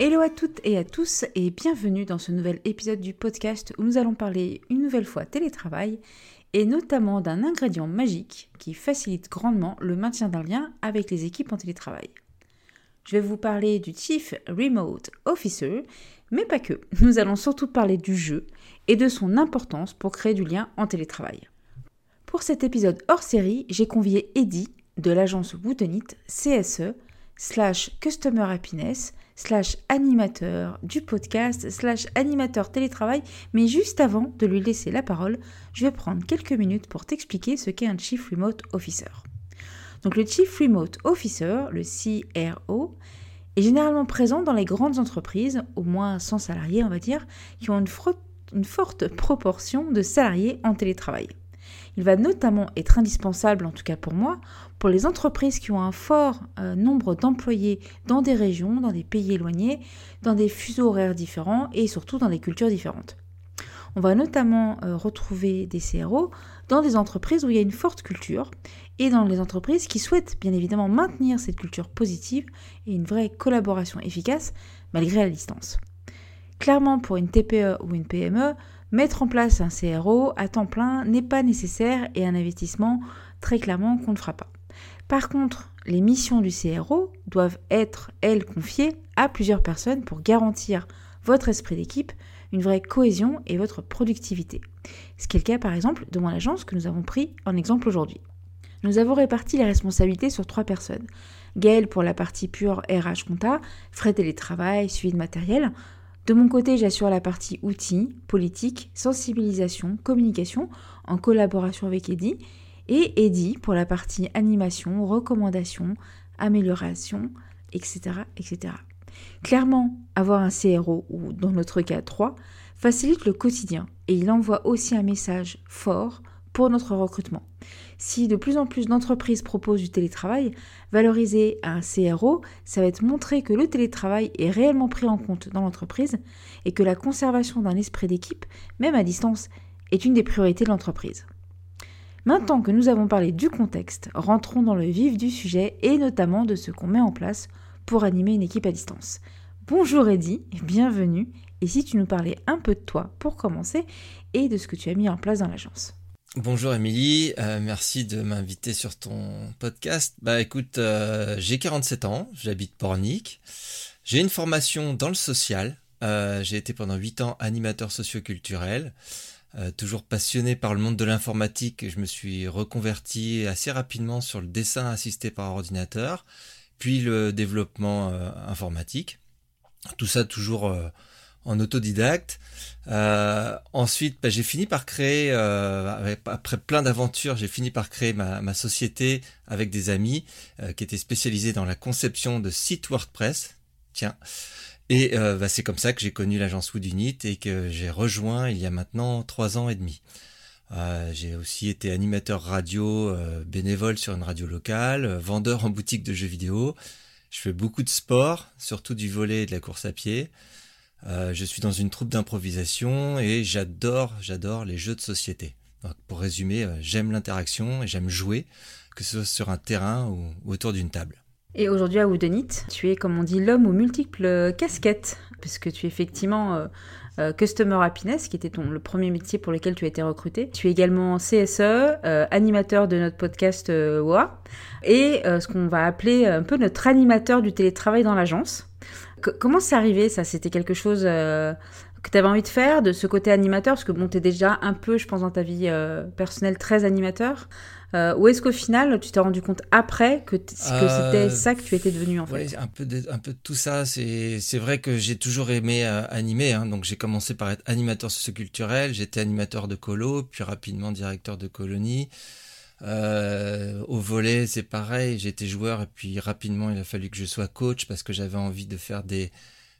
Hello à toutes et à tous et bienvenue dans ce nouvel épisode du podcast où nous allons parler une nouvelle fois télétravail et notamment d'un ingrédient magique qui facilite grandement le maintien d'un lien avec les équipes en télétravail. Je vais vous parler du Chief Remote Officer, mais pas que. Nous allons surtout parler du jeu et de son importance pour créer du lien en télétravail. Pour cet épisode hors série, j'ai convié Eddie de l'agence Woodenit CSE slash Customer Happiness slash animateur du podcast, slash animateur télétravail, mais juste avant de lui laisser la parole, je vais prendre quelques minutes pour t'expliquer ce qu'est un Chief Remote Officer. Donc le Chief Remote Officer, le CRO, est généralement présent dans les grandes entreprises, au moins 100 salariés on va dire, qui ont une, une forte proportion de salariés en télétravail. Il va notamment être indispensable, en tout cas pour moi, pour les entreprises qui ont un fort euh, nombre d'employés dans des régions, dans des pays éloignés, dans des fuseaux horaires différents et surtout dans des cultures différentes. On va notamment euh, retrouver des CRO dans des entreprises où il y a une forte culture et dans les entreprises qui souhaitent bien évidemment maintenir cette culture positive et une vraie collaboration efficace malgré la distance. Clairement, pour une TPE ou une PME, mettre en place un CRO à temps plein n'est pas nécessaire et un investissement très clairement qu'on ne fera pas. Par contre, les missions du CRO doivent être, elles, confiées à plusieurs personnes pour garantir votre esprit d'équipe, une vraie cohésion et votre productivité. Ce qui est le cas par exemple de mon agence que nous avons pris en exemple aujourd'hui. Nous avons réparti les responsabilités sur trois personnes. Gaëlle pour la partie pure RH compta, frais télétravail, suivi de matériel. De mon côté, j'assure la partie outils, politique, sensibilisation, communication en collaboration avec Eddie et Eddie pour la partie animation, recommandation, amélioration, etc. etc. Clairement, avoir un CRO, ou dans notre cas 3, facilite le quotidien et il envoie aussi un message fort pour notre recrutement. Si de plus en plus d'entreprises proposent du télétravail, valoriser un CRO, ça va être montrer que le télétravail est réellement pris en compte dans l'entreprise et que la conservation d'un esprit d'équipe, même à distance, est une des priorités de l'entreprise. Maintenant que nous avons parlé du contexte, rentrons dans le vif du sujet et notamment de ce qu'on met en place pour animer une équipe à distance. Bonjour Eddy bienvenue. Et si tu nous parlais un peu de toi pour commencer et de ce que tu as mis en place dans l'agence. Bonjour Émilie, euh, merci de m'inviter sur ton podcast. Bah écoute, euh, j'ai 47 ans, j'habite Pornic, j'ai une formation dans le social, euh, j'ai été pendant 8 ans animateur socioculturel. Toujours passionné par le monde de l'informatique, je me suis reconverti assez rapidement sur le dessin assisté par ordinateur, puis le développement informatique. Tout ça toujours en autodidacte. ensuite, bah, j'ai fini par créer, après plein d'aventures, j'ai fini par créer ma, société avec des amis qui étaient spécialisés dans la conception de sites WordPress. Tiens. Et euh, bah, c'est comme ça que j'ai connu l'agence Wood Unit et que j'ai rejoint il y a maintenant trois ans et demi. Euh, j'ai aussi été animateur radio euh, bénévole sur une radio locale, vendeur en boutique de jeux vidéo. Je fais beaucoup de sport, surtout du volet et de la course à pied. Je suis dans une troupe d'improvisation et j'adore, j'adore les jeux de société. Pour résumer, j'aime l'interaction et j'aime jouer, que ce soit sur un terrain ou autour d'une table. Et aujourd'hui à Woodenit, tu es, comme on dit, l'homme aux multiples casquettes, puisque tu es effectivement euh, euh, Customer Happiness, qui était ton, le premier métier pour lequel tu as été recruté. Tu es également CSE, euh, animateur de notre podcast WOA, et ce qu'on va appeler un peu notre animateur du télétravail dans l'agence. Comment c'est arrivé ça? C'était quelque chose que tu avais envie de faire, de ce côté animateur, parce que bon, tu es déjà un peu, je pense, dans ta vie personnelle très animateur. Euh, ou est-ce qu'au final, tu t'es rendu compte après que, c'était euh, ça que tu étais devenu en fait? un peu, de, un peu de tout ça. C'est vrai que j'ai toujours aimé euh, animer. Hein. donc j'ai commencé par être animateur socioculturel, j'étais animateur de colo, puis rapidement directeur de colonie. Au volet, c'est pareil, j'étais joueur et puis rapidement il a fallu que je sois coach parce que j'avais envie de faire des,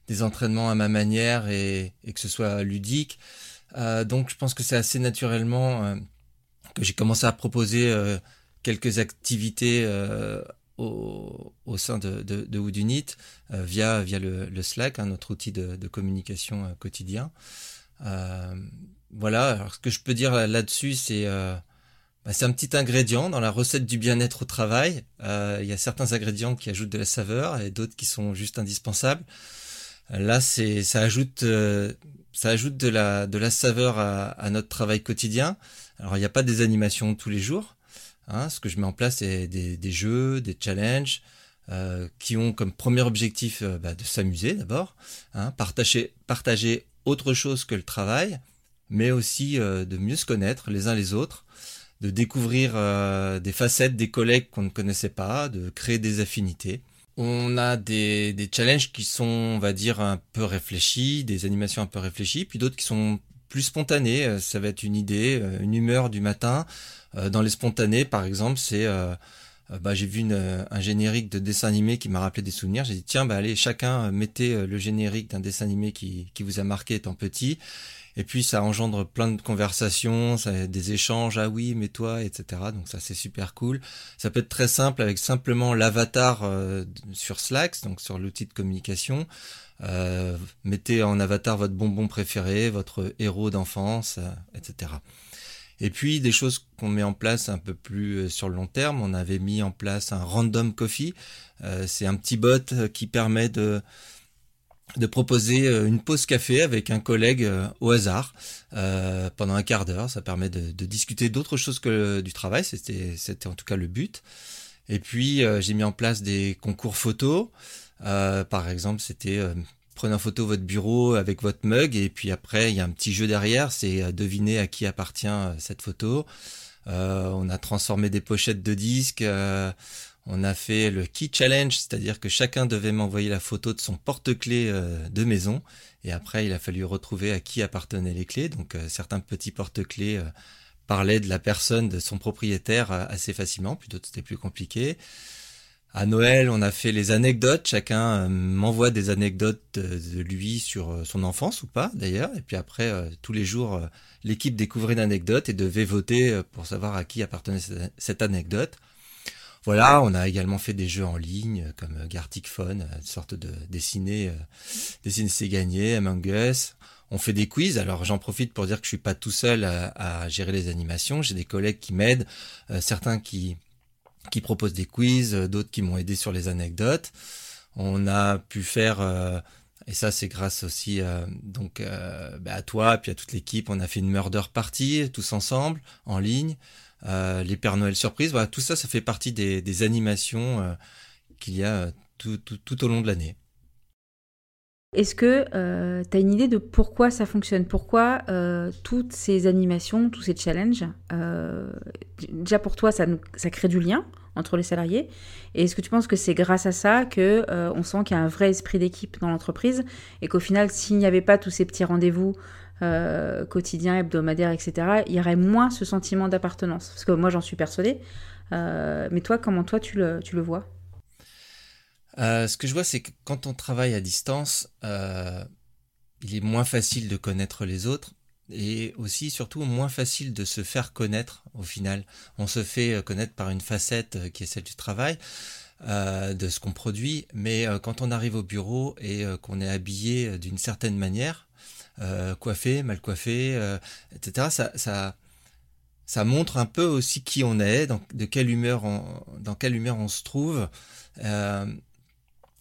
des entraînements à ma manière et, et que ce soit ludique. donc je pense que c'est assez naturellement que j'ai commencé à proposer euh, quelques activités euh, au, au, sein de, de, de Woodunit euh, via, via le, le Slack, hein, notre outil de, de communication quotidien. voilà, alors ce que je peux dire là-dessus, c'est bah, c'est un petit ingrédient dans la recette du bien-être au travail. Il y a certains ingrédients qui ajoutent de la saveur et d'autres qui sont juste indispensables. Là, c'est ça ajoute ça ajoute de la de la saveur à, notre travail quotidien. Alors il n'y a pas des animations tous les jours. Hein. Ce que je mets en place, c'est des, jeux, des challenges euh, qui ont comme premier objectif euh, bah, de s'amuser d'abord, hein, partager, autre chose que le travail, mais aussi euh, de mieux se connaître les uns les autres, de découvrir des facettes des collègues qu'on ne connaissait pas, de créer des affinités. On a des, des challenges qui sont, on va dire, un peu réfléchis, des animations un peu réfléchies, puis d'autres qui sont plus spontané. Euh, ça va être une idée, euh, une humeur du matin. Euh, dans les spontanés, par exemple, c'est bah, j'ai vu un générique de dessin animé qui m'a rappelé des souvenirs. J'ai dit tiens, bah allez, chacun mettez le générique d'un dessin animé qui, qui vous a marqué étant petit. Et puis ça engendre plein de conversations, des échanges. Ah oui, mais toi, etc. Donc ça c'est super cool. Ça peut être très simple avec simplement l'avatar sur Slack, donc sur l'outil de communication. Euh, mettez en avatar votre bonbon préféré, votre héros d'enfance, euh, etc. Et puis des choses qu'on met en place un peu plus euh, sur le long terme, on avait mis en place un random coffee. c'est un petit bot qui permet de de proposer une pause café avec un collègue au hasard pendant un quart d'heure. Ça permet de, de discuter d'autres choses que du travail. C'était c'était en tout cas le but. Et puis j'ai mis en place des concours photos. Euh, par exemple, c'était euh, prenez en photo votre bureau avec votre mug et puis après il y a un petit jeu derrière, c'est euh, deviner à qui appartient cette photo. on a transformé des pochettes de disques. On a fait le key challenge, c'est-à-dire que chacun devait m'envoyer la photo de son porte-clés de maison. Et après, il a fallu retrouver à qui appartenaient les clés. Donc, certains petits porte-clés parlaient de la personne, de son propriétaire assez facilement, puis d'autres c'était plus compliqué. À Noël, on a fait les anecdotes. Chacun euh, m'envoie des anecdotes de, lui sur euh, son enfance ou pas, d'ailleurs. Et puis après, euh, tous les jours, l'équipe découvrait une anecdote et devait voter pour savoir à qui appartenait cette, anecdote. Voilà, on a également fait des jeux en ligne comme Gartic Phone, une sorte de dessiner, dessiner c'est gagné, Among Us. On fait des quiz, alors j'en profite pour dire que je suis pas tout seul à, gérer les animations. J'ai des collègues qui m'aident, certains qui proposent des quiz, euh, d'autres qui m'ont aidé sur les anecdotes. On a pu faire, euh, et ça c'est grâce aussi euh, donc bah, à toi puis à toute l'équipe, on a fait une murder party tous ensemble en ligne. Les Pères Noël surprise, voilà, tout ça, ça fait partie des, animations qu'il y a tout, tout, au long de l'année. Est-ce que euh, tu as une idée de pourquoi ça fonctionne? Pourquoi euh, toutes ces animations, tous ces challenges, euh, déjà pour toi, ça, ça crée du lien entre les salariés Et est-ce que tu penses que c'est grâce à ça que on sent qu'il y a un vrai esprit d'équipe dans l'entreprise et qu'au final, s'il n'y avait pas tous ces petits rendez-vous quotidiens, hebdomadaires, etc., il y aurait moins ce sentiment d'appartenance Parce que moi, j'en suis persuadée. mais toi, comment toi, tu le, tu le vois? Euh, ce que je vois, c'est que quand on travaille à distance, euh, il est moins facile de connaître les autres et aussi, surtout, moins facile de se faire connaître au final. On se fait euh, connaître par une facette qui est celle du travail, de ce qu'on produit, mais quand on arrive au bureau et qu'on est habillé d'une certaine manière, coiffé, mal coiffé, etc., ça, ça ça montre un peu aussi qui on est, dans, de quelle humeur on, dans quelle humeur on se trouve. Euh,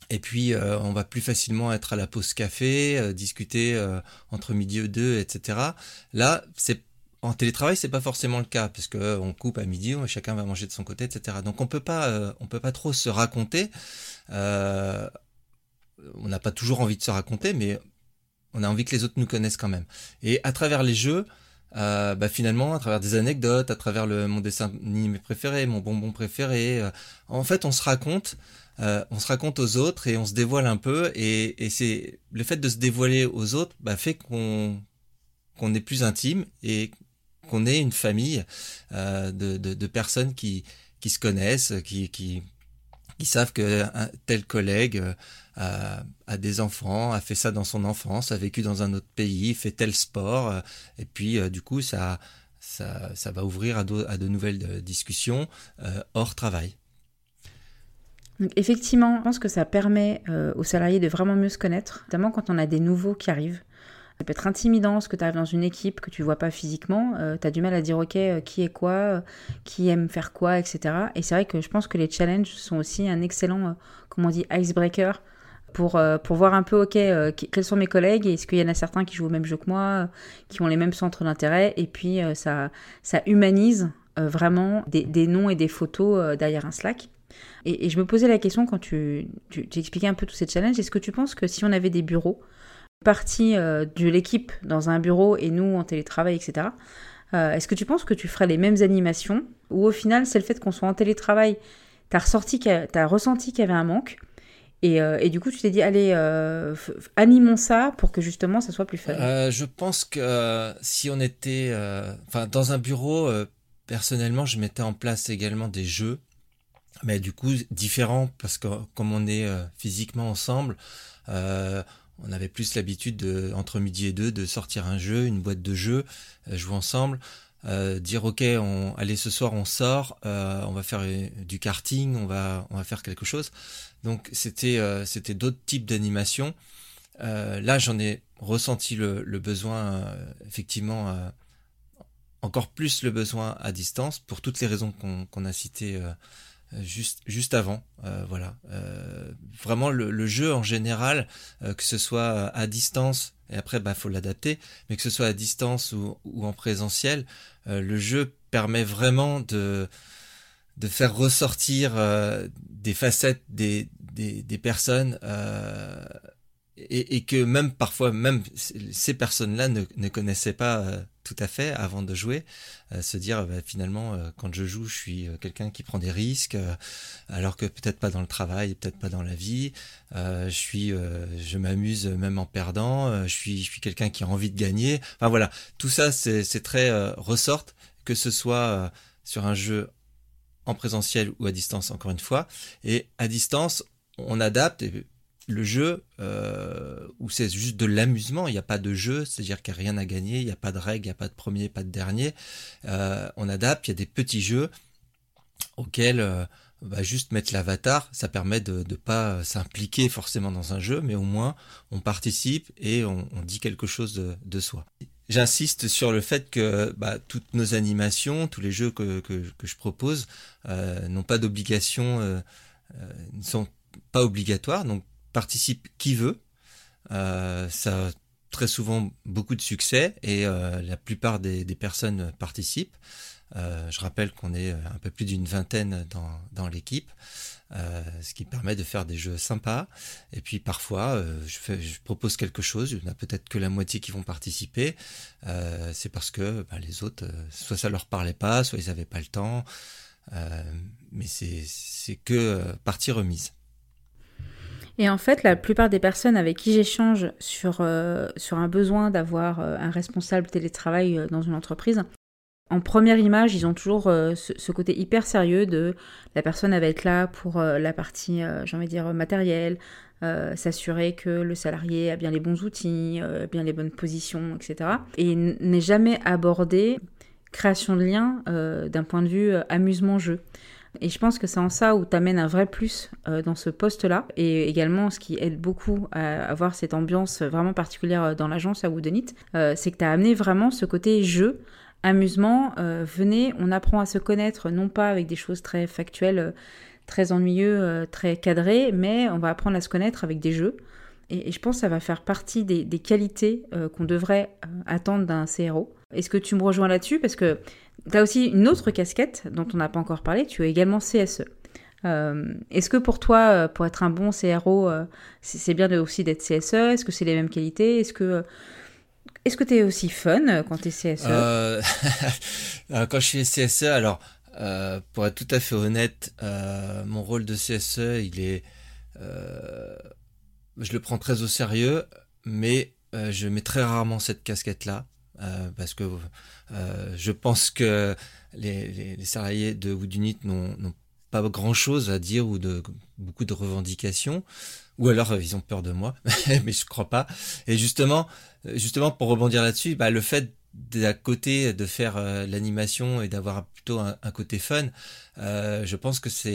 et puis, euh, on va plus facilement être à la pause café, euh, discuter euh, entre midi et deux, etc. Là, c'est en télétravail, c'est pas forcément le cas parce que on coupe à midi, chacun va manger de son côté, etc. Donc, on peut pas, on peut pas trop se raconter. on n'a pas toujours envie de se raconter, mais on a envie que les autres nous connaissent quand même. Et à travers les jeux, bah finalement, à travers des anecdotes, à travers le, mon dessin animé préféré, mon bonbon préféré, en fait, on se raconte euh, on se raconte aux autres et on se dévoile un peu et, c'est le fait de se dévoiler aux autres bah, fait qu'on qu'on est plus intime et qu'on est une famille euh, de, de, personnes qui, qui se connaissent, qui, qui, qui savent que un tel collègue euh, a, des enfants, a fait ça dans son enfance, a vécu dans un autre pays, fait tel sport, et puis du coup ça, ça, ça va ouvrir à, à de nouvelles discussions hors travail effectivement, je pense que ça permet euh, aux salariés de vraiment mieux se connaître, notamment quand on a des nouveaux qui arrivent. Ça peut être intimidant parce que tu arrives dans une équipe que tu vois pas physiquement, euh, tu as du mal à dire ok euh, qui est quoi, qui aime faire quoi, etc. Et c'est vrai que je pense que les challenges sont aussi un excellent, comment on dit, icebreaker pour, pour voir un peu ok quels sont mes collègues est-ce qu'il y en a certains qui jouent au même jeu que moi, qui ont les mêmes centres d'intérêt et puis ça, ça humanise vraiment des, des, noms et des photos derrière un Slack. Et, je me posais la question quand tu, tu, expliquais un peu tous ces challenges, est-ce que tu penses que si on avait des bureaux, partie euh, de l'équipe dans un bureau et nous en télétravail, etc., euh, est-ce que tu penses que tu ferais les mêmes animations ou au final c'est le fait qu'on soit en télétravail, tu as, as, ressenti qu'il y avait un manque et, euh, et, du coup, tu t'es dit, allez, animons ça pour que justement ça soit plus fun. je pense que si on était, enfin, dans un bureau, personnellement, je mettais en place également des jeux mais du coup différent parce que comme on est euh, physiquement ensemble, euh, on avait plus l'habitude de entre midi et deux de sortir un jeu, une boîte de jeux, euh, jouer ensemble, dire ok, on, allez ce soir on sort, on va faire du karting, on va on va faire quelque chose. Donc c'était c'était d'autres types d'animation. là j'en ai ressenti le, le besoin effectivement encore plus le besoin à distance pour toutes les raisons qu'on a citées euh, juste juste avant euh, voilà euh, vraiment le, jeu en général que ce soit à distance et après bah faut l'adapter mais que ce soit à distance ou, ou en présentiel le jeu permet vraiment de de faire ressortir des facettes des des, des personnes et, et, que même parfois même ces personnes-là ne, ne connaissaient pas tout à fait avant de jouer, euh, se dire bah, finalement euh, quand je joue, je suis euh, quelqu'un qui prend des risques, alors que peut-être pas dans le travail, peut-être pas dans la vie. je suis, je m'amuse même en perdant. je suis, je suis quelqu'un qui a envie de gagner. Enfin voilà, tout ça c'est très ressorte, que ce soit sur un jeu en présentiel ou à distance encore une fois. Et à distance, on adapte. Le jeu euh, où c'est juste de l'amusement, il n'y a pas de jeu, c'est-à-dire qu'il n'y a rien à gagner, il n'y a pas de règles, il n'y a pas de premier, pas de dernier. Euh, on adapte, il y a des petits jeux auxquels euh, bah, juste mettre l'avatar, ça permet de ne pas s'impliquer forcément dans un jeu, mais au moins on participe et on, dit quelque chose de, soi. J'insiste sur le fait que bah, toutes nos animations, tous les jeux que, que, que je propose euh, n'ont pas d'obligation, euh, euh, ne sont pas obligatoires, donc participe qui veut. Euh, ça très souvent beaucoup de succès et euh, la plupart des, personnes participent. Euh, je rappelle qu'on est un peu plus d'une vingtaine dans, l'équipe, ce qui permet de faire des jeux sympas. Et puis parfois, je, propose quelque chose, il n'y en a peut-être que la moitié qui vont participer. c'est parce que bah, les autres, soit ça leur parlait pas, soit ils n'avaient pas le temps. mais c'est que partie remise. Et en fait, la plupart des personnes avec qui j'échange sur, euh, sur un besoin d'avoir euh, un responsable télétravail euh, dans une entreprise, en première image, ils ont toujours ce, côté hyper sérieux de la personne va être là pour la partie, j'ai envie de dire, matérielle, s'assurer que le salarié a bien les bons outils, bien les bonnes positions, etc. Et n'est jamais abordé création de liens d'un point de vue amusement-jeu. Et je pense que c'est en ça où tu amènes un vrai plus euh, dans ce poste-là. Et également, ce qui aide beaucoup à avoir cette ambiance vraiment particulière euh, dans l'agence à Woodenit, euh, c'est que tu as amené vraiment ce côté jeu amusement, venez, on apprend à se connaître, non pas avec des choses très factuelles, très ennuyeux, très cadrées, mais on va apprendre à se connaître avec des jeux. Et, je pense que ça va faire partie des, qualités qu'on devrait attendre d'un CRO. Est-ce que tu me rejoins là-dessus? Parce que tu as aussi une autre casquette dont on n'a pas encore parlé, tu es également CSE. Euh, est-ce que pour toi, euh, pour être un bon CRO, euh, c'est bien aussi d'être CSE Est-ce que c'est les mêmes qualités? Est-ce que est-ce que tu es aussi fun quand tu es CSE Quand je suis CSE, alors pour être tout à fait honnête, mon rôle de CSE, il est, je le prends très au sérieux, mais je mets très rarement cette casquette-là. Parce que je pense que les, salariés de Woodunit n'ont pas grand chose à dire ou de beaucoup de revendications. Ou alors euh, ils ont peur de moi mais je crois pas. Et justement euh, justement pour rebondir là-dessus bah, le fait d'à côté de faire euh, l'animation et d'avoir plutôt un, côté fun je pense que ça,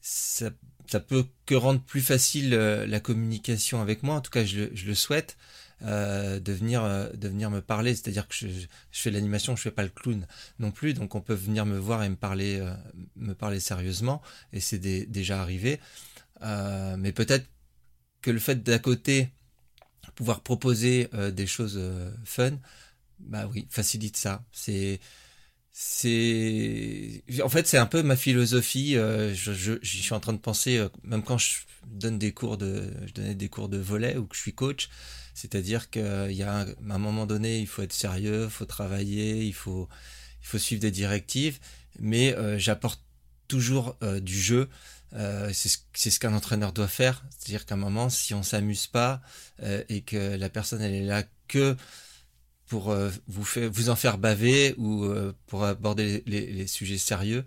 ça, peut que rendre plus facile la communication avec moi. En tout cas je le souhaite euh, de, venir, euh, de venir me parler. C'est-à-dire que je, fais l'animation, je fais pas le clown non plus, donc on peut venir me voir et me parler, euh, me parler sérieusement, et c'est déjà arrivé. mais peut-être que le fait d'à côté pouvoir proposer des choses fun, bah oui, facilite ça. C'est c'est en fait c'est un peu ma philosophie je, je, je, suis en train de penser même quand je donne des cours de je donnais des cours de volet ou que je suis coach c'est-à-dire qu'il y a un, moment donné, il faut être sérieux, il faut travailler, il faut, suivre des directives, mais euh, j'apporte toujours euh, du jeu. Euh, c'est ce qu'un entraîneur doit faire. C'est-à-dire qu'à un moment, si on s'amuse pas et que la personne elle est là que pour vous, vous en faire baver ou pour aborder les, sujets sérieux,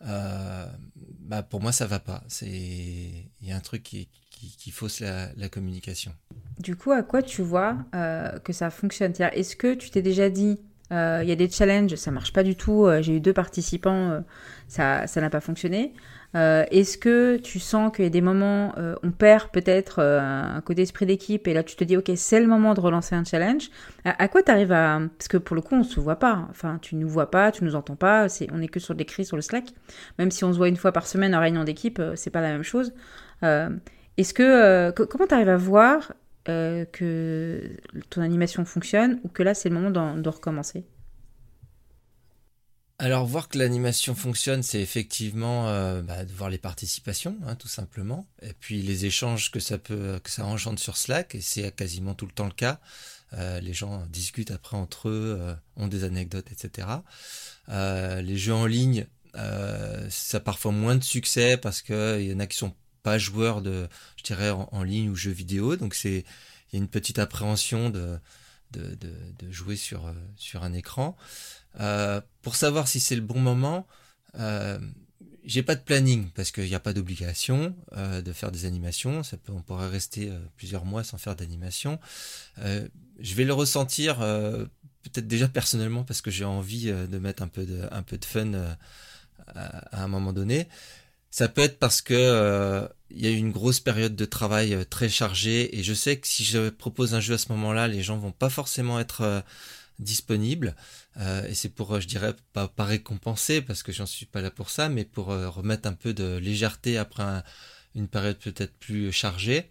bah pour moi ça va pas. Il y a un truc qui, fausse la, communication. Du coup, à quoi tu vois euh, que ça fonctionne? Est-ce que tu t'es déjà dit, euh, il y a des challenges, ça marche pas du tout, euh, j'ai eu deux participants, ça n'a pas fonctionné Est-ce que tu sens qu'il y a des moments, on perd peut-être un côté esprit d'équipe et là tu te dis, ok, c'est le moment de relancer un challenge? À, quoi tu arrives à... Parce que pour le coup, on se voit pas, enfin, tu nous vois pas, tu nous entends pas, on n'est que sur l'écrit sur le Slack. Même si on se voit une fois par semaine en réunion d'équipe, c'est pas la même chose. Est-ce que, comment tu arrives à voir euh, que ton animation fonctionne ou que là c'est le moment de recommencer? Alors voir que l'animation fonctionne, c'est effectivement euh, bah, de voir les participations, hein, tout simplement, et puis les échanges que ça peut, que ça engendre sur Slack, et c'est quasiment tout le temps le cas. les gens discutent après entre eux, ont des anecdotes, etc. les jeux en ligne, ça a parfois moins de succès parce qu'il y en a qui sont pas joueur de, je dirais, en, ligne ou jeux vidéo. Donc c'est, il y a une petite appréhension de, de, de, jouer sur, euh, sur un écran. Euh, pour savoir si c'est le bon moment, euh, j'ai pas de planning parce qu'il n'y a pas d'obligation euh, de faire des animations. On pourrait rester plusieurs mois sans faire d'animation. je vais le ressentir peut-être déjà personnellement parce que j'ai envie de mettre un peu de, un peu de fun à, un moment donné. Ça peut être parce que euh, il y a eu une grosse période de travail euh, très chargée et je sais que si je propose un jeu à ce moment-là, les gens vont pas forcément être euh, disponibles et c'est pour, je dirais, pas, pas récompenser parce que j'en suis pas là pour ça, mais pour remettre un peu de légèreté après une période peut-être plus chargée.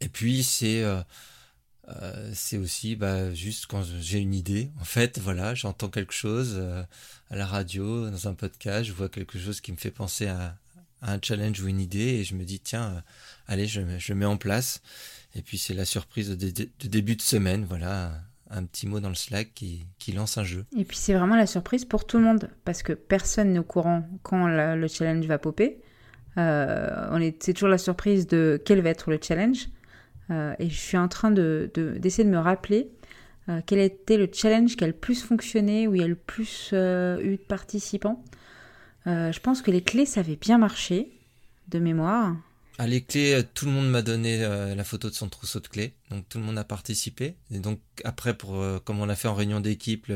Et puis c'est c'est aussi bah, juste quand j'ai une idée. En fait, voilà, j'entends quelque chose à la radio, dans un podcast, je vois quelque chose qui me fait penser à, un challenge ou une idée et je me dis tiens, euh, allez, je, mets en place. Et puis c'est la surprise de, début de semaine, voilà, un petit mot dans le Slack qui, lance un jeu. Et puis c'est vraiment la surprise pour tout le monde parce que personne n'est au courant quand le challenge va popper. Euh, on est, c'est toujours la surprise de quel va être le challenge. Euh, et je suis en train de, d'essayer de me rappeler euh, quel était le challenge qui a le plus fonctionné, où il y a le plus euh, eu de participants Je pense que les clés, ça avait bien marché, de mémoire. À ah, les clés, tout le monde m'a donné la photo de son trousseau de clés, donc tout le monde a participé. Et donc après, pour comme on l'a fait en réunion d'équipe,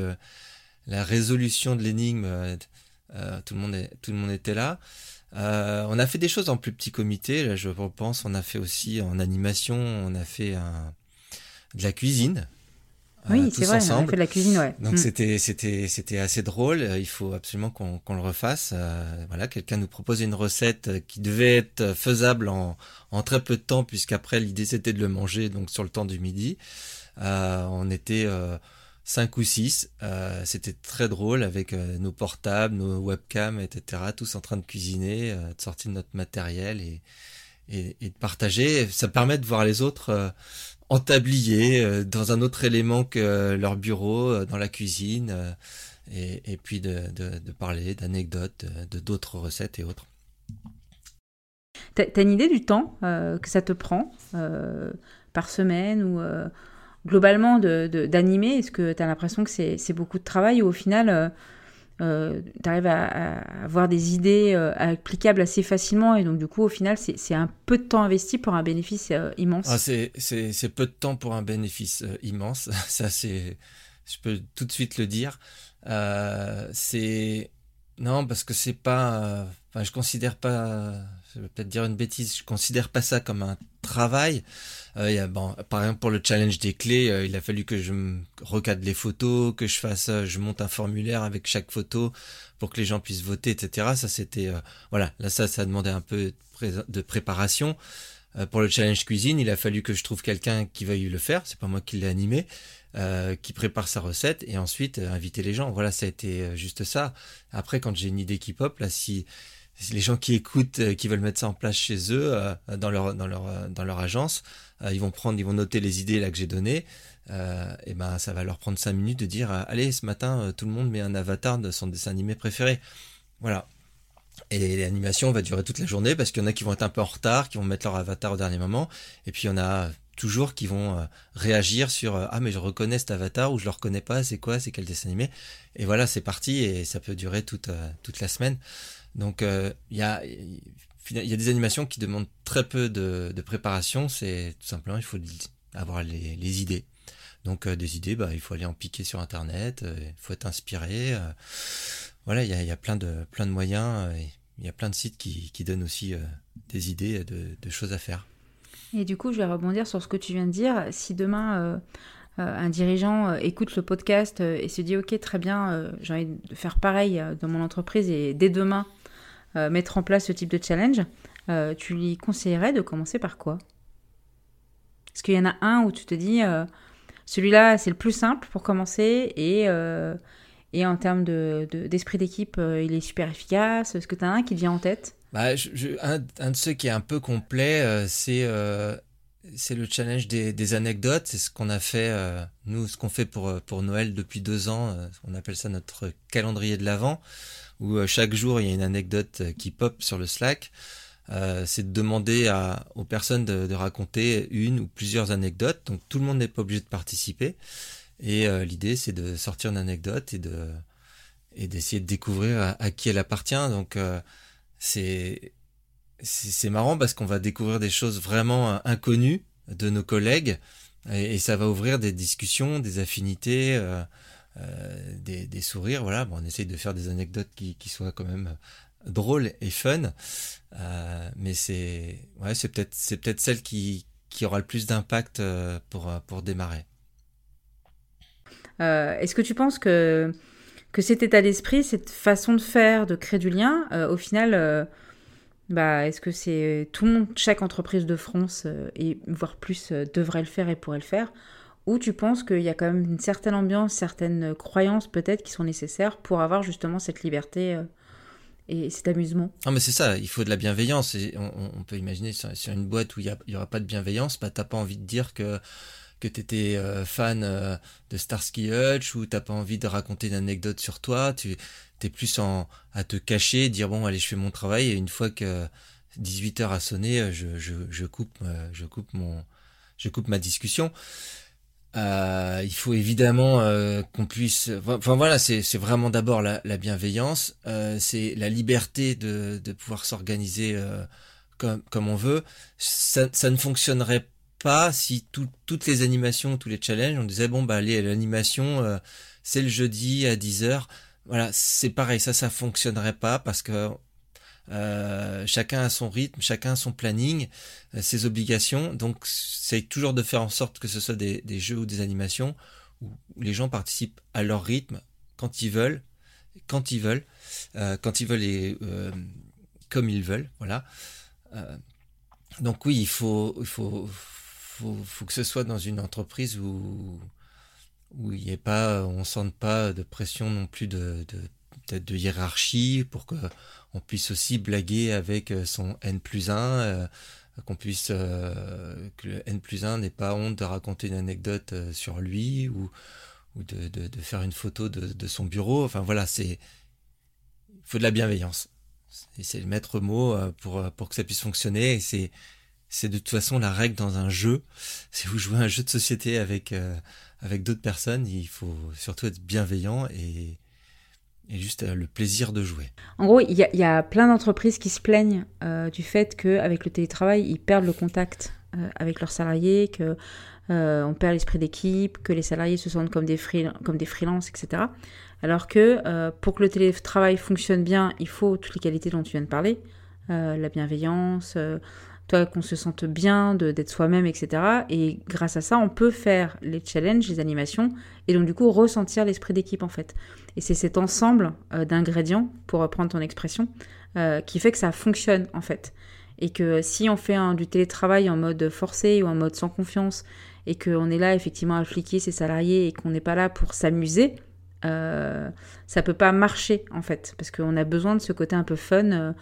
la résolution de l'énigme, tout le monde était là. On a fait des choses en plus petit comité. Là, je repense, on a fait aussi en animation, on a fait de la cuisine oui, c'est vrai, on a fait de la cuisine, ouais. Donc mm. c'était c'était c'était assez drôle. Il faut absolument qu'on qu'on le refasse. voilà, quelqu'un nous proposait une recette qui devait être faisable en en très peu de temps, puisqu'après l'idée c'était de le manger donc sur le temps du midi. on était 5 ou 6. Euh, c'était très drôle avec euh, nos portables, nos webcams, etc. Tous en train de cuisiner, euh, de sortir notre matériel et, et, et, de partager. Ça permet de voir les autres euh, en tablier, dans un autre élément que leur bureau, dans la cuisine, et, et, puis de, de, de parler d'anecdotes, de d'autres recettes et autres. T'as as une idée du temps que ça te prend par semaine ou globalement d'animer? Est-ce que tu as l'impression que c'est beaucoup de travail ou au final, euh, euh, tu arrives à, avoir des idées euh, applicables assez facilement et donc du coup, au final, c'est un peu de temps investi pour un bénéfice immense? Ah, C'est peu de temps pour un bénéfice immense. Ça, c'est. Je peux tout de suite le dire. c'est. Non, parce que c'est pas. Enfin, je considère pas. Je vais peut-être dire une bêtise. Je considère pas ça comme un travail. Euh, bon, par exemple, pour le challenge des clés, euh, il a fallu que je recadre les photos, que je fasse, euh, je monte un formulaire avec chaque photo pour que les gens puissent voter, etc. Ça, c'était, voilà, là, ça, ça demandait un peu de préparation. pour le challenge cuisine, il a fallu que je trouve quelqu'un qui veuille le faire. C'est pas moi qui l'ai animé. qui prépare sa recette et ensuite inviter les gens. Voilà, ça a été juste ça. Après, quand j'ai une idée qui pop, là, si les gens qui écoutent, euh, qui veulent mettre ça en place chez eux, euh, euh, dans leur agence, ils vont prendre, ils vont noter les idées là que j'ai données. et ben ça va leur prendre cinq minutes de dire allez ce matin tout le monde met un avatar de son dessin animé préféré. Voilà. Et l'animation va durer toute la journée parce qu'il y en a qui vont être un peu en retard, qui vont mettre leur avatar au dernier moment, et puis il y en a toujours qui vont réagir sur ah mais je reconnais cet avatar ou je le reconnais pas, c'est quoi, c'est quel dessin animé, et voilà c'est parti et ça peut durer toute la semaine. Donc euh, il y, a, y a des animations qui demandent très peu de, préparation, c'est tout simplement il faut avoir les, idées. Donc euh, des idées, bah, il faut aller en piquer sur Internet, euh, il faut être inspiré. voilà, il y a, y a, plein, de, plein de moyens, il y a plein de sites qui, qui donnent aussi des idées de, de, choses à faire. Et du coup, je vais rebondir sur ce que tu viens de dire. Si demain, un dirigeant écoute le podcast et se dit, OK, très bien, j'ai envie de faire pareil dans mon entreprise et dès demain, euh, mettre en place ce type de challenge, euh, tu lui conseillerais de commencer par quoi? Est-ce qu'il y en a un où tu te dis, euh, celui-là, c'est le plus simple pour commencer et, et en termes d'esprit de, d'équipe, il est super efficace? Est-ce que tu as un qui te vient en tête? Bah, un, de ceux qui est un peu complet, c'est c'est le challenge des, des anecdotes. C'est ce qu'on a fait, nous, ce qu'on fait pour, pour Noël depuis deux ans. on appelle ça notre calendrier de l'Avent où euh, chaque jour il y a une anecdote euh, qui pop sur le Slack. Euh, c'est de demander à, aux personnes de, raconter une ou plusieurs anecdotes. Donc tout le monde n'est pas obligé de participer. Et l'idée, c'est de sortir une anecdote et de et d'essayer de découvrir à, qui elle appartient. Donc c'est c'est marrant parce qu'on va découvrir des choses vraiment inconnues de nos collègues et, ça va ouvrir des discussions, des affinités. Euh, des, sourires. Voilà, bon, on essaye de faire des anecdotes qui, soient quand même drôles et fun. Euh, mais c'est ouais, c'est peut-être c'est peut-être celle qui, qui aura le plus d'impact euh, pour, pour démarrer. Est-ce que tu penses que, que cet état d'esprit, cette façon de faire, de créer du lien, au final, bah, est-ce que c'est tout le monde, chaque entreprise de France, et voire plus, devrait le faire et pourrait le faire? Ou tu penses qu'il y a quand même une certaine ambiance, certaines croyances peut-être qui sont nécessaires pour avoir justement cette liberté euh, et cet amusement? Non mais c'est ça, il faut de la bienveillance. Et on, peut imaginer sur, une boîte où il n'y aura pas de bienveillance, bah, t'as pas envie de dire que que tu étais euh, fan euh, de Starsky Hutch ou t'as pas envie de raconter une anecdote sur toi, tu es plus en, à te cacher, dire bon allez je fais mon travail et une fois que 18h a sonné, je, je, coupe je coupe mon je coupe ma discussion. Euh, il faut évidemment euh, qu'on puisse. Enfin voilà, c'est vraiment d'abord la, la, bienveillance, euh, c'est la liberté de, de pouvoir s'organiser euh, comme, comme on veut. Ça, ça ne fonctionnerait pas si tout, toutes les animations, tous les challenges, on disait bon bah allez l'animation euh, c'est le jeudi à 10h. Voilà, c'est pareil, ça ça fonctionnerait pas parce que euh, chacun a son rythme, chacun son planning, euh, ses obligations. Donc, c'est toujours de faire en sorte que ce soit des, jeux ou des animations les gens participent à leur rythme, quand ils veulent, quand ils veulent, quand ils veulent et comme ils veulent, voilà. donc oui, il faut, il faut, faut, faut, que ce soit dans une entreprise où où il n'y ait pas, on sente pas de pression non plus de, de peut-être de hiérarchie pour que on puisse aussi blaguer avec son N plus 1, qu'on puisse que le N plus 1 n'ait pas honte de raconter une anecdote sur lui ou, ou de, de, de faire une photo de, de, son bureau. Enfin voilà, c'est il faut de la bienveillance. C'est le maître mot pour, pour que ça puisse fonctionner. Et c'est c'est de toute façon la règle dans un jeu. Si vous jouez un jeu de société avec avec d'autres personnes, il faut surtout être bienveillant et, juste euh, le plaisir de jouer. En gros, il y, a plein d'entreprises qui se plaignent euh, du fait qu'avec le télétravail, ils perdent le contact euh, avec leurs salariés, que euh, on perd l'esprit d'équipe, que les salariés se sentent comme des, free, comme des freelances, etc. Alors que euh, pour que le télétravail fonctionne bien, il faut toutes les qualités dont tu viens de parler, la bienveillance, toi qu'on se sente bien d'être soi-même, etc. Et grâce à ça, on peut faire les challenges, les animations, et donc du coup ressentir l'esprit d'équipe en fait. Et c'est cet ensemble euh, d'ingrédients, pour reprendre ton expression, euh, qui fait que ça fonctionne en fait. Et que si on fait du télétravail en mode forcé ou en mode sans confiance, et qu'on est là effectivement à fliquer ses salariés et qu'on n'est pas là pour s'amuser, euh, ça peut pas marcher en fait, parce qu'on a besoin de ce côté un peu fun.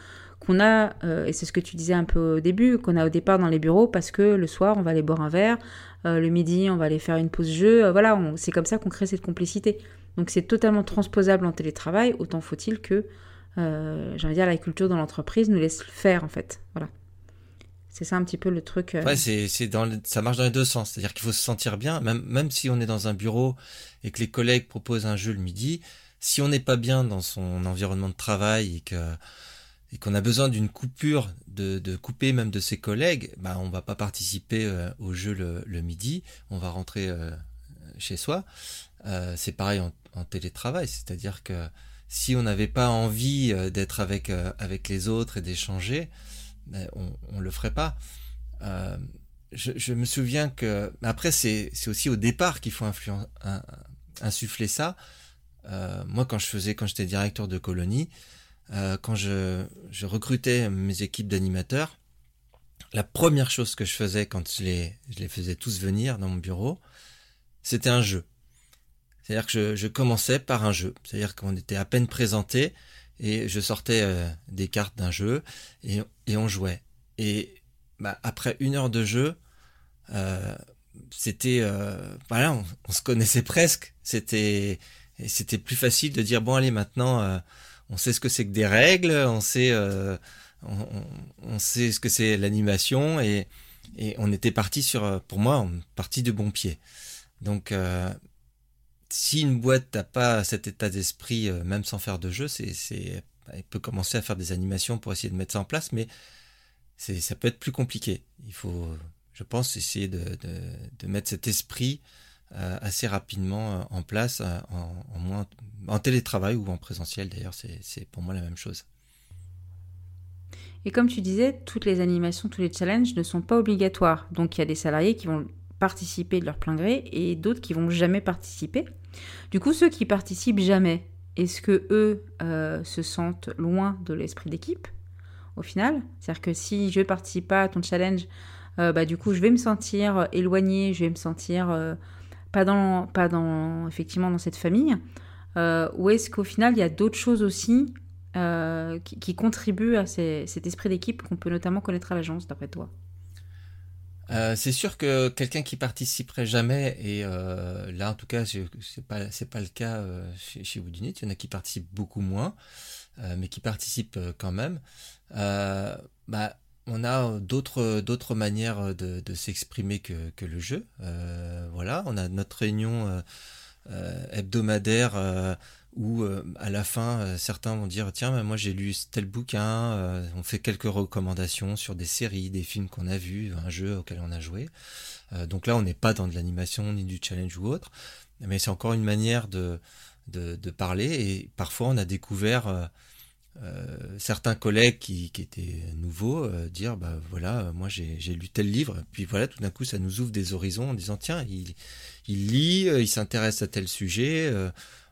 Euh, qu'on a, euh, et c'est ce que tu disais un peu au début, qu'on a au départ dans les bureaux parce que le soir on va aller boire un verre, euh, le midi on va aller faire une pause jeu, euh, voilà, c'est comme ça qu'on crée cette complicité. Donc c'est totalement transposable en télétravail, autant faut-il que, j'ai envie de dire, la culture dans l'entreprise nous laisse faire en fait, voilà. C'est ça un petit peu le truc. Ouais, ça marche dans les deux sens. C'est-à-dire qu'il faut se sentir bien, même, même si on est dans un bureau et que les collègues proposent un jeu le midi, si on n'est pas bien dans son environnement de travail et que et qu'on a besoin d'une coupure, de, de, couper même de ses collègues, bah, on va pas participer euh, au jeu le, le, midi, on va rentrer euh, chez soi. Euh, c'est pareil en, en télétravail, c'est-à-dire que si on n'avait pas envie euh, d'être avec, euh, avec les autres et d'échanger, ben, on, on le ferait pas. Je, je, me souviens que après c'est aussi au départ qu'il faut influen, insuffler ça. moi quand je faisais quand j'étais directeur de colonie, euh, quand je, je, recrutais mes équipes d'animateurs, la première chose que je faisais quand je les, je les faisais tous venir dans mon bureau, c'était un jeu. C'est-à-dire que je, je, commençais par un jeu. C'est-à-dire qu'on était à peine présenté et je sortais euh, des cartes d'un jeu et, et, on jouait. Et bah, après une heure de jeu, euh, c'était euh, voilà, on, on, se connaissait presque. C'était c'était plus facile de dire bon allez maintenant euh, on sait ce que c'est que des règles, on sait, euh, on, sait ce que c'est l'animation et, on était parti sur, euh, pour moi, on parti de bon pied. Donc, euh, si une boîte n'a pas cet état d'esprit, même sans faire de jeu, c'est, elle peut commencer à faire des animations pour essayer de mettre ça en place, mais ça peut être plus compliqué. Il faut, je pense, essayer de, de, mettre cet esprit assez rapidement euh, en place, euh, en, moins, en télétravail ou en présentiel d'ailleurs, c'est pour moi la même chose. Et comme tu disais, toutes les animations, tous les challenges ne sont pas obligatoires. Donc il y a des salariés qui vont participer de leur plein gré et d'autres qui vont jamais participer. Du coup, ceux qui participent jamais, est-ce que eux euh, se sentent loin de l'esprit d'équipe au final? C'est-à-dire que si je participe pas à ton challenge, euh, bah, du coup, je vais me sentir éloigné, je vais me sentir euh, pas dans, pas dans, effectivement, dans cette famille euh, Ou est-ce qu'au final, il y a d'autres choses aussi euh, qui, contribuent à cet esprit d'équipe qu'on peut notamment connaître à l'agence, d'après toi? Euh, c'est sûr que quelqu'un qui participerait jamais, et là en tout cas c'est pas pas le cas chez, chez il y en a qui participent beaucoup moins, mais qui participent quand même. bah on a d'autres d'autres manières de, de s'exprimer que, le jeu. Euh, voilà, on a notre réunion euh, hebdomadaire euh, où à la fin certains vont dire tiens moi j'ai lu tel bouquin, on fait quelques recommandations sur des séries, des films qu'on a vus, un jeu auquel on a joué. donc là on n'est pas dans de l'animation ni du challenge ou autre, mais c'est encore une manière de, de parler et parfois on a découvert certains collègues qui, étaient nouveaux dire bah voilà moi j'ai lu tel livre. Puis voilà tout d'un coup ça nous ouvre des horizons en disant tiens il, lit il s'intéresse à tel sujet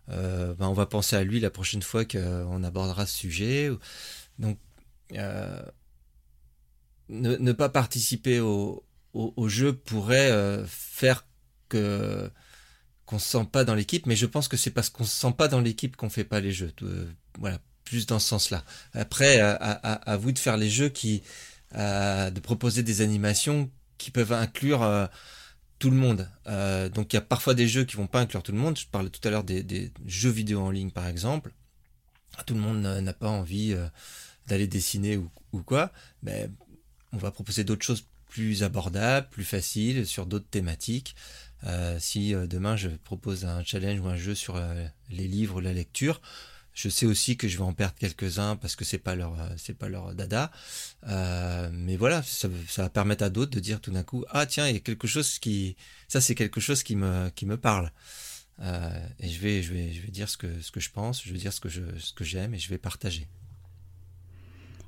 bah, on va penser à lui la prochaine fois qu'on abordera ce sujet. Donc ne, pas participer au, jeu pourrait euh, faire que qu'on se sent pas dans l'équipe, mais je pense que c'est parce qu'on se sent pas dans l'équipe qu'on fait pas les jeux. Euh, voilà, plus dans ce sens-là. Après, à, vous de faire les jeux qui, de proposer des animations qui peuvent inclure euh, tout le monde. donc il y a parfois des jeux qui vont pas inclure tout le monde. Je parlais tout à l'heure des, jeux vidéo en ligne par exemple. Tout le monde n'a pas envie d'aller dessiner ou, ou, quoi. Mais on va proposer d'autres choses plus abordable, plus facile sur d'autres thématiques. Euh, si euh, demain je propose un challenge ou un jeu sur euh, les livres, la lecture, je sais aussi que je vais en perdre quelques-uns parce que c'est pas leur c'est pas leur dada. mais voilà, ça, va permettre à d'autres de dire tout d'un coup ah tiens il y a quelque chose qui ça c'est quelque chose qui me qui me parle. et je vais je vais je vais dire ce que ce que je pense, je vais dire ce que je ce que j'aime et je vais partager.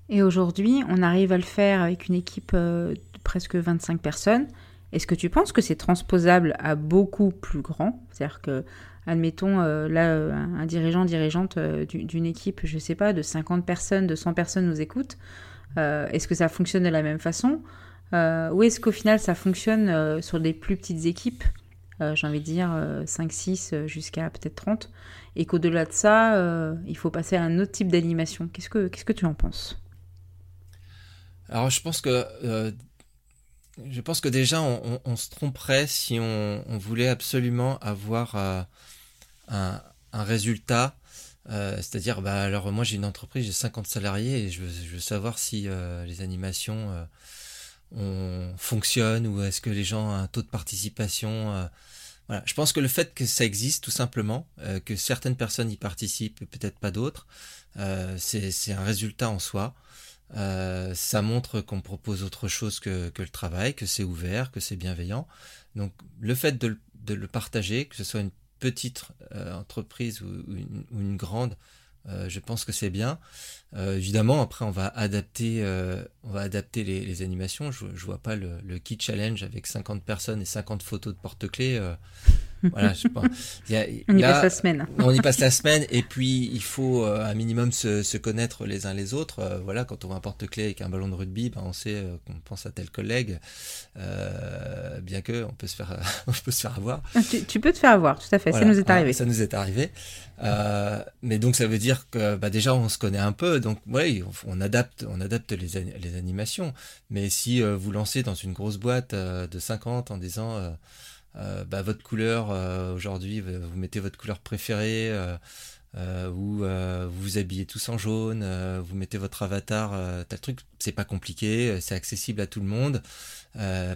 Et aujourd'hui, on arrive à le faire avec une équipe euh, de presque 25 personnes. Est-ce que tu penses que c'est transposable à beaucoup plus grand C'est-à-dire que, admettons, euh, là, euh, un dirigeant, dirigeante d'une équipe, je ne sais pas, de 50 personnes, de 100 personnes nous écoutent. est-ce que ça fonctionne de la même façon Ou est-ce qu'au final, ça fonctionne sur des plus petites équipes j'ai envie de dire 5-6 jusqu'à peut-être 30, et qu'au-delà de ça, il faut passer à un autre type d'animation? Qu'est-ce que, tu en penses? Alors je pense que euh, je pense que déjà on, se tromperait si on, voulait absolument avoir euh, un, un, euh, c'est-à-dire, bah, alors moi j'ai une entreprise, j'ai 50 salariés et je veux, savoir si les animations fonctionnent ou est-ce que les gens ont un taux de participation. voilà. Je pense que le fait que ça existe tout simplement, que certaines personnes y participent et peut-être pas d'autres, c'est un résultat en soi. Euh, ça montre qu'on propose autre chose que, que le travail, que c'est ouvert, que c'est bienveillant. Donc le fait de, de, le partager, que ce soit une petite euh, entreprise ou, une, grande, euh, je pense que c'est bien. Euh, évidemment, après, on va adapter, euh, on va adapter les, les animations. Je, je vois pas le, le key challenge avec 50 personnes et 50 photos de porte-clés voilà, je pense. on y passe la semaine. on y passe la semaine et puis il faut euh, un minimum se, se, connaître les uns les autres. Euh, voilà, quand on voit un porte-clés avec un ballon de rugby, ben, on sait euh, qu'on pense à tel collègue, bien que on peut se faire, on peut se faire avoir. Ah, tu, tu, peux te faire avoir, tout à fait. ça nous est arrivé. ça nous est arrivé. mais donc ça veut dire que bah, déjà on se connaît un peu, donc oui, on, adapte, les, animations. Mais si vous lancez dans une grosse boîte de 50 en disant euh, bah, votre couleur euh, aujourd'hui, vous mettez votre couleur préférée, euh, ou vous vous habillez tous en jaune, vous mettez votre avatar, tel truc, c'est pas compliqué, c'est accessible à tout le monde,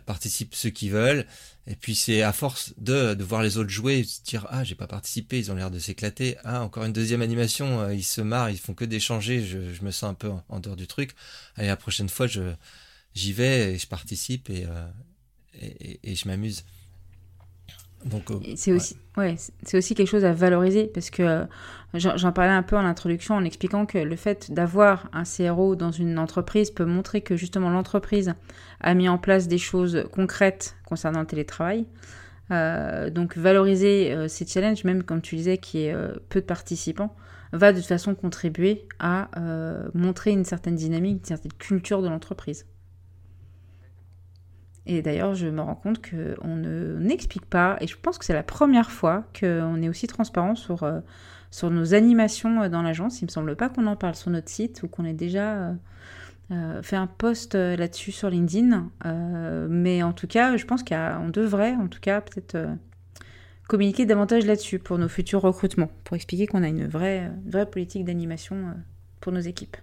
participe ceux qui veulent, et puis c'est à force de, de voir les autres jouer, se dire ah j'ai pas participé, ils ont l'air de s'éclater, ah encore une deuxième animation, ils se marrent, ils font que d'échanger, je, me sens un peu en, dehors du truc, allez la prochaine fois j'y vais et je participe et, et je m'amuse. Euh, c'est aussi, ouais. c'est aussi quelque chose à valoriser parce que euh, j'en parlais un peu en introduction en expliquant que le fait d'avoir un CRO dans une entreprise peut montrer que justement l'entreprise a mis en place des choses concrètes concernant le télétravail. Euh, donc valoriser ces challenges, même comme tu disais, qui est peu de participants, va de toute façon contribuer à montrer une certaine dynamique, une certaine culture de l'entreprise. Et d'ailleurs, je me rends compte qu'on ne n'explique pas, et je pense que c'est la première fois qu'on est aussi transparent sur, euh, sur nos animations euh, dans l'agence. Il me semble pas qu'on en parle sur notre site ou qu'on ait déjà euh, fait un post là-dessus sur LinkedIn. mais en tout cas, je pense qu'on devrait, en tout cas, peut-être communiquer davantage là-dessus pour nos futurs recrutements, pour expliquer qu'on a une vraie, vraie politique d'animation pour nos équipes.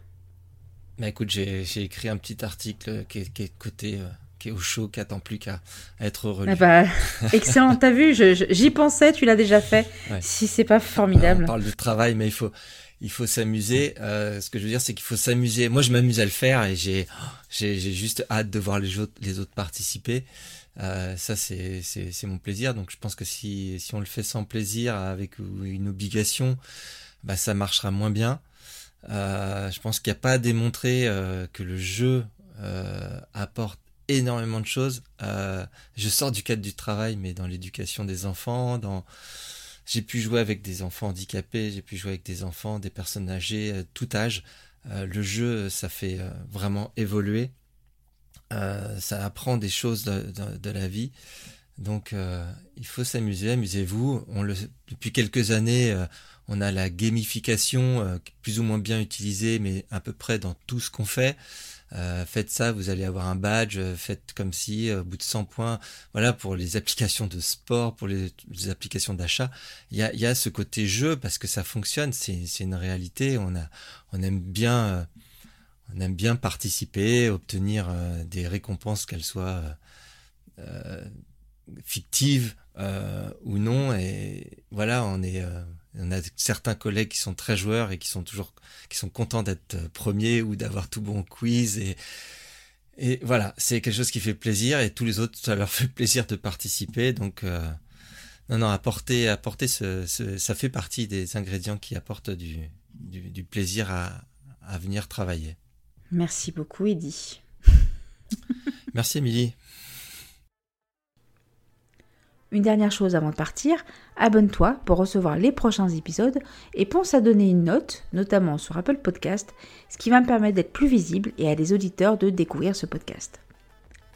Bah écoute, j'ai écrit un petit article qui est, qui est côté au chaud, qui attend plus qu'à être relu. Ah bah, excellent, t'as vu, j'y pensais, tu l'as déjà fait. Si c'est pas formidable. on parle de travail, mais il faut, il faut s'amuser. Euh, ce que je veux dire, c'est qu'il faut s'amuser. Moi, je m'amuse à le faire et j'ai, j'ai, juste hâte de voir les autres, les autres participer. Euh, ça, c'est, c'est, c'est mon plaisir. Donc, je pense que si, si on le fait sans plaisir, avec une obligation, bah, ça marchera moins bien. je pense qu'il n'y a pas à démontrer que le jeu apporte énormément de choses. je sors du cadre du travail, mais dans l'éducation des enfants, dans j'ai pu jouer avec des enfants handicapés, j'ai pu jouer avec des enfants, des personnes âgées, tout âge. le jeu, ça fait vraiment évoluer. ça apprend des choses de la vie. Donc, euh, il faut s'amuser, amusez-vous. On le, depuis quelques années, euh, on a la gamification euh, plus ou moins bien utilisée, mais à peu près dans tout ce qu'on fait. Faites ça, vous allez avoir un badge. Faites comme si, au bout de 100 points, voilà, pour les applications de sport, pour les, applications d'achat, il y a, y a, ce côté jeu parce que ça fonctionne. C'est une réalité. On a, on aime bien, on aime bien participer, obtenir des récompenses, qu'elles soient fictive euh, ou non. Et voilà, on est, euh, on a certains collègues qui sont très joueurs et qui sont toujours, qui sont contents d'être premiers ou d'avoir tout bon quiz et et voilà, c'est quelque chose qui fait plaisir et tous les autres, ça leur fait plaisir de participer. Donc, euh, non, non, apporter, apporter ce, ça fait partie des ingrédients qui apportent du, du, du plaisir à, à venir travailler. Merci beaucoup, Eddy. Merci, Émilie. Une dernière chose avant de partir, abonne-toi pour recevoir les prochains épisodes et pense à donner une note, notamment sur Apple Podcast, ce qui va me permettre d'être plus visible et à des auditeurs de découvrir ce podcast.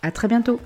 À très bientôt!